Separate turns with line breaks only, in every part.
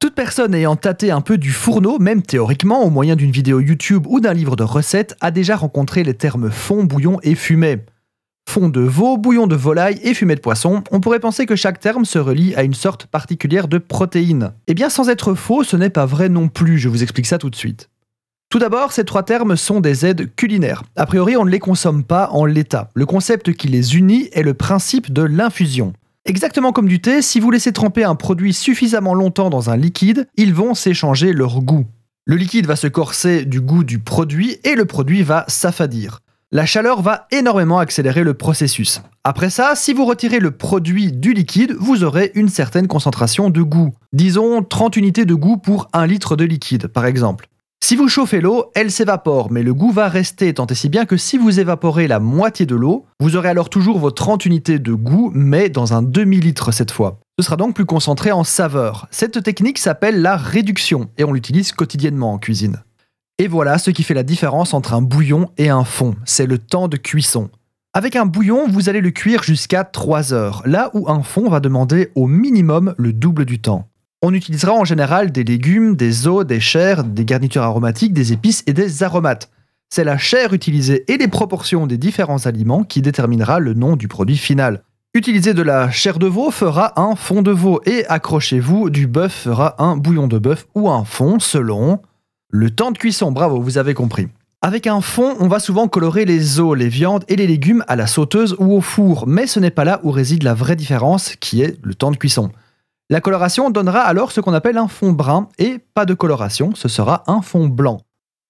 Toute personne ayant tâté un peu du fourneau, même théoriquement au moyen d'une vidéo YouTube ou d'un livre de recettes, a déjà rencontré les termes fond, bouillon et fumée. Fond de veau, bouillon de volaille et fumée de poisson, on pourrait penser que chaque terme se relie à une sorte particulière de protéine. Eh bien sans être faux, ce n'est pas vrai non plus, je vous explique ça tout de suite. Tout d'abord, ces trois termes sont des aides culinaires. A priori, on ne les consomme pas en l'état. Le concept qui les unit est le principe de l'infusion. Exactement comme du thé, si vous laissez tremper un produit suffisamment longtemps dans un liquide, ils vont s'échanger leur goût. Le liquide va se corser du goût du produit et le produit va s'affadir. La chaleur va énormément accélérer le processus. Après ça, si vous retirez le produit du liquide, vous aurez une certaine concentration de goût. Disons 30 unités de goût pour 1 litre de liquide, par exemple. Si vous chauffez l'eau, elle s'évapore, mais le goût va rester, tant et si bien que si vous évaporez la moitié de l'eau, vous aurez alors toujours vos 30 unités de goût, mais dans un demi-litre cette fois. Ce sera donc plus concentré en saveur. Cette technique s'appelle la réduction, et on l'utilise quotidiennement en cuisine. Et voilà ce qui fait la différence entre un bouillon et un fond, c'est le temps de cuisson. Avec un bouillon, vous allez le cuire jusqu'à 3 heures, là où un fond va demander au minimum le double du temps. On utilisera en général des légumes, des os, des chairs, des garnitures aromatiques, des épices et des aromates. C'est la chair utilisée et les proportions des différents aliments qui déterminera le nom du produit final. Utiliser de la chair de veau fera un fond de veau et accrochez-vous, du bœuf fera un bouillon de bœuf ou un fond selon le temps de cuisson. Bravo, vous avez compris. Avec un fond, on va souvent colorer les os, les viandes et les légumes à la sauteuse ou au four, mais ce n'est pas là où réside la vraie différence qui est le temps de cuisson. La coloration donnera alors ce qu'on appelle un fond brun et pas de coloration, ce sera un fond blanc.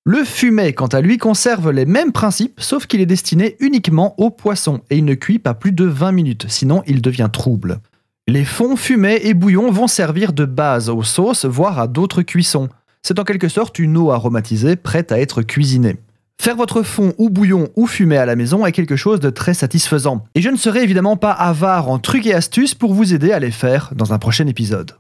Le fumet, quant à lui, conserve les mêmes principes, sauf qu'il est destiné uniquement aux poissons et il ne cuit pas plus de 20 minutes, sinon il devient trouble. Les fonds fumés et bouillons vont servir de base aux sauces, voire à d'autres cuissons. C'est en quelque sorte une eau aromatisée prête à être cuisinée. Faire votre fond ou bouillon ou fumé à la maison est quelque chose de très satisfaisant. Et je ne serai évidemment pas avare en trucs et astuces pour vous aider à les faire dans un prochain épisode.